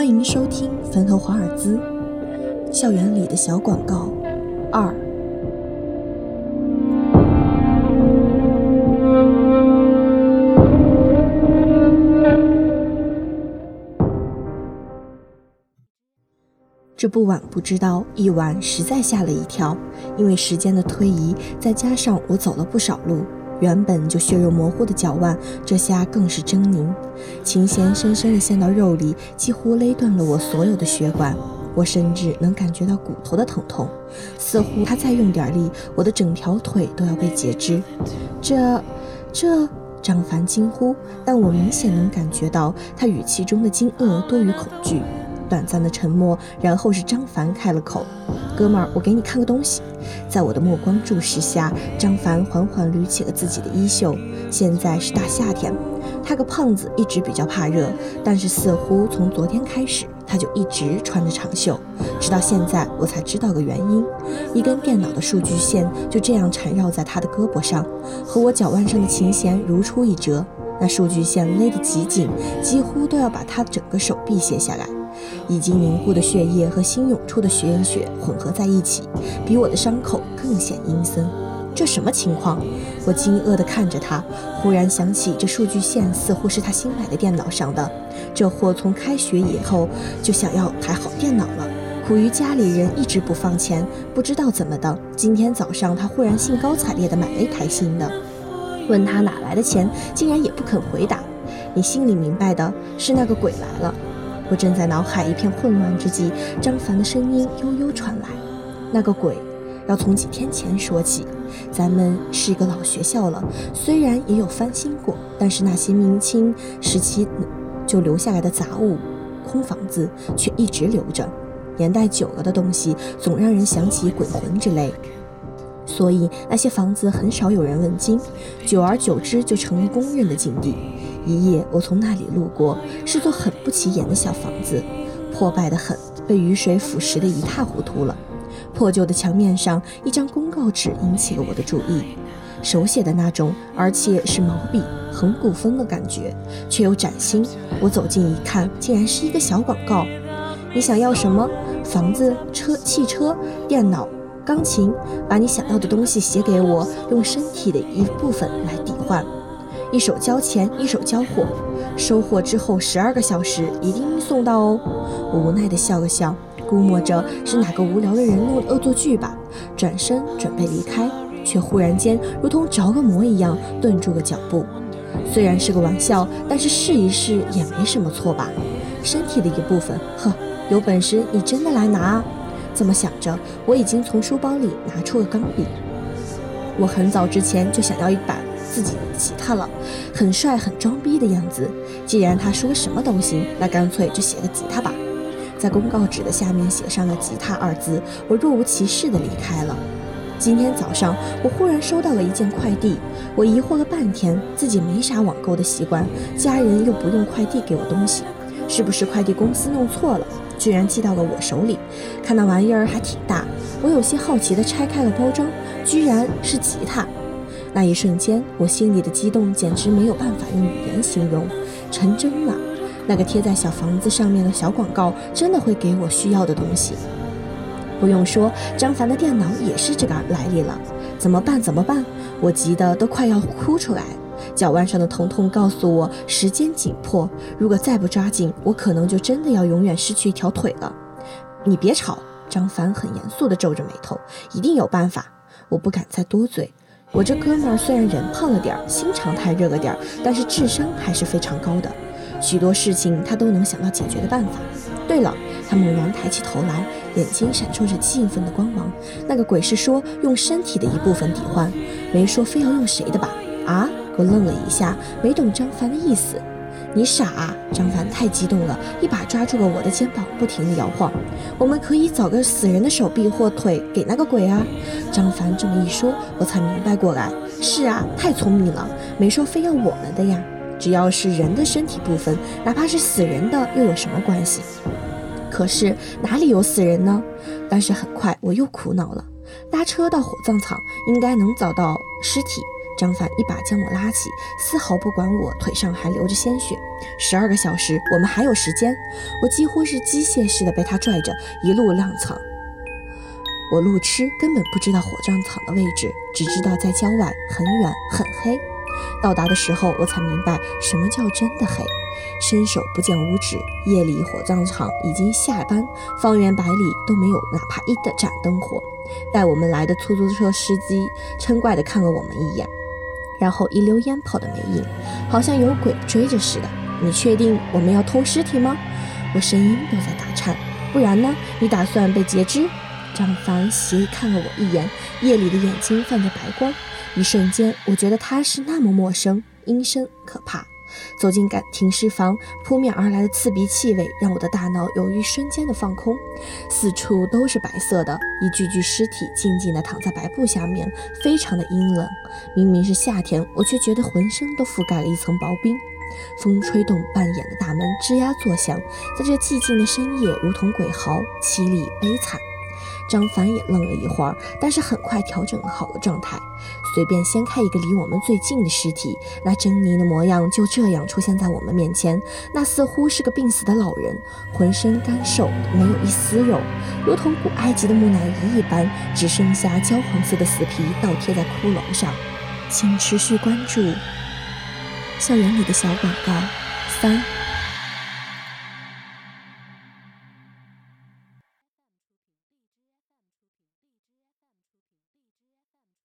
欢迎收听《坟头华尔兹，校园里的小广告二。这不晚不知道，一晚实在吓了一跳。因为时间的推移，再加上我走了不少路，原本就血肉模糊的脚腕，这下更是狰狞。琴弦深深地陷到肉里，几乎勒断了我所有的血管。我甚至能感觉到骨头的疼痛，似乎他再用点力，我的整条腿都要被截肢。这，这，张凡惊呼，但我明显能感觉到他语气中的惊愕多于恐惧。短暂的沉默，然后是张凡开了口：“哥们儿，我给你看个东西。”在我的目光注视下，张凡缓缓捋起了自己的衣袖。现在是大夏天，他个胖子一直比较怕热，但是似乎从昨天开始，他就一直穿着长袖。直到现在，我才知道个原因：一根电脑的数据线就这样缠绕在他的胳膊上，和我脚腕上的琴弦如出一辙。那数据线勒得极紧，几乎都要把他整个手臂卸下来。已经凝固的血液和新涌出的血血混合在一起，比我的伤口更显阴森。这什么情况？我惊愕地看着他，忽然想起这数据线似乎是他新买的电脑上的。这货从开学以后就想要台好电脑了，苦于家里人一直不放钱，不知道怎么的，今天早上他忽然兴高采烈地买了一台新的。问他哪来的钱，竟然也不肯回答。你心里明白的，是那个鬼来了。我正在脑海一片混乱之际，张凡的声音悠悠传来：“那个鬼，要从几天前说起。咱们是一个老学校了，虽然也有翻新过，但是那些明清时期就留下来的杂物、空房子却一直留着。年代久了的东西，总让人想起鬼魂之类。所以那些房子很少有人问津，久而久之就成了公认的禁地。”一夜，我从那里路过，是座很不起眼的小房子，破败的很，被雨水腐蚀得一塌糊涂了。破旧的墙面上，一张公告纸引起了我的注意，手写的那种，而且是毛笔，很古风的感觉，却又崭新。我走近一看，竟然是一个小广告。你想要什么？房子、车、汽车、电脑、钢琴，把你想要的东西写给我，用身体的一部分来抵换。一手交钱，一手交货，收货之后十二个小时一定送到哦。我无奈地笑了笑，估摸着是哪个无聊的人弄的恶作剧吧。转身准备离开，却忽然间如同着了魔一样顿住了脚步。虽然是个玩笑，但是试一试也没什么错吧？身体的一部分，呵，有本事你真的来拿啊！这么想着，我已经从书包里拿出了钢笔。我很早之前就想要一把。自己的吉他了，很帅很装逼的样子。既然他说什么都行，那干脆就写个吉他吧。在公告纸的下面写上了“吉他”二字，我若无其事地离开了。今天早上，我忽然收到了一件快递，我疑惑了半天，自己没啥网购的习惯，家人又不用快递给我东西，是不是快递公司弄错了，居然寄到了我手里？看那玩意儿还挺大，我有些好奇地拆开了包装，居然是吉他。那一瞬间，我心里的激动简直没有办法用语言形容，成真了。那个贴在小房子上面的小广告，真的会给我需要的东西。不用说，张凡的电脑也是这个来历了。怎么办？怎么办？我急得都快要哭出来。脚腕上的疼痛告诉我，时间紧迫。如果再不抓紧，我可能就真的要永远失去一条腿了。你别吵！张凡很严肃地皱着眉头，一定有办法。我不敢再多嘴。我这哥们儿虽然人胖了点儿，心肠太热了点儿，但是智商还是非常高的，许多事情他都能想到解决的办法。对了，他猛然抬起头来，眼睛闪烁着兴奋的光芒。那个鬼是说用身体的一部分抵换，没说非要用谁的吧？啊！我愣了一下，没懂张凡的意思。你傻啊！张凡太激动了，一把抓住了我的肩膀，不停地摇晃。我们可以找个死人的手臂或腿给那个鬼啊！张凡这么一说，我才明白过来。是啊，太聪明了，没说非要我们的呀。只要是人的身体部分，哪怕是死人的，又有什么关系？可是哪里有死人呢？但是很快我又苦恼了。搭车到火葬场，应该能找到尸体。张凡一把将我拉起，丝毫不管我腿上还流着鲜血。十二个小时，我们还有时间。我几乎是机械似的被他拽着一路踉跄。我路痴，根本不知道火葬场的位置，只知道在郊外，很远很黑。到达的时候，我才明白什么叫真的黑，伸手不见五指。夜里火葬场已经下班，方圆百里都没有哪怕一盏灯火。带我们来的出租车司机嗔怪地看了我们一眼，然后一溜烟跑的没影，好像有鬼追着似的。你确定我们要偷尸体吗？我声音都在打颤。不然呢？你打算被截肢？张凡斜看了我一眼，夜里的眼睛泛着白光。一瞬间，我觉得他是那么陌生、阴森、可怕。走进感停尸房，扑面而来的刺鼻气味让我的大脑有一瞬间的放空。四处都是白色的，一具具尸体静静地躺在白布下面，非常的阴冷。明明是夏天，我却觉得浑身都覆盖了一层薄冰。风吹动半掩的大门，吱呀作响，在这寂静的深夜，如同鬼嚎，凄厉悲惨。张凡也愣了一会儿，但是很快调整好了状态，随便掀开一个离我们最近的尸体，那狰狞的模样就这样出现在我们面前。那似乎是个病死的老人，浑身干瘦，没有一丝肉，如同古埃及的木乃伊一般，只剩下焦黄色的死皮倒贴在骷髅上。请持续关注校园里的小广告三。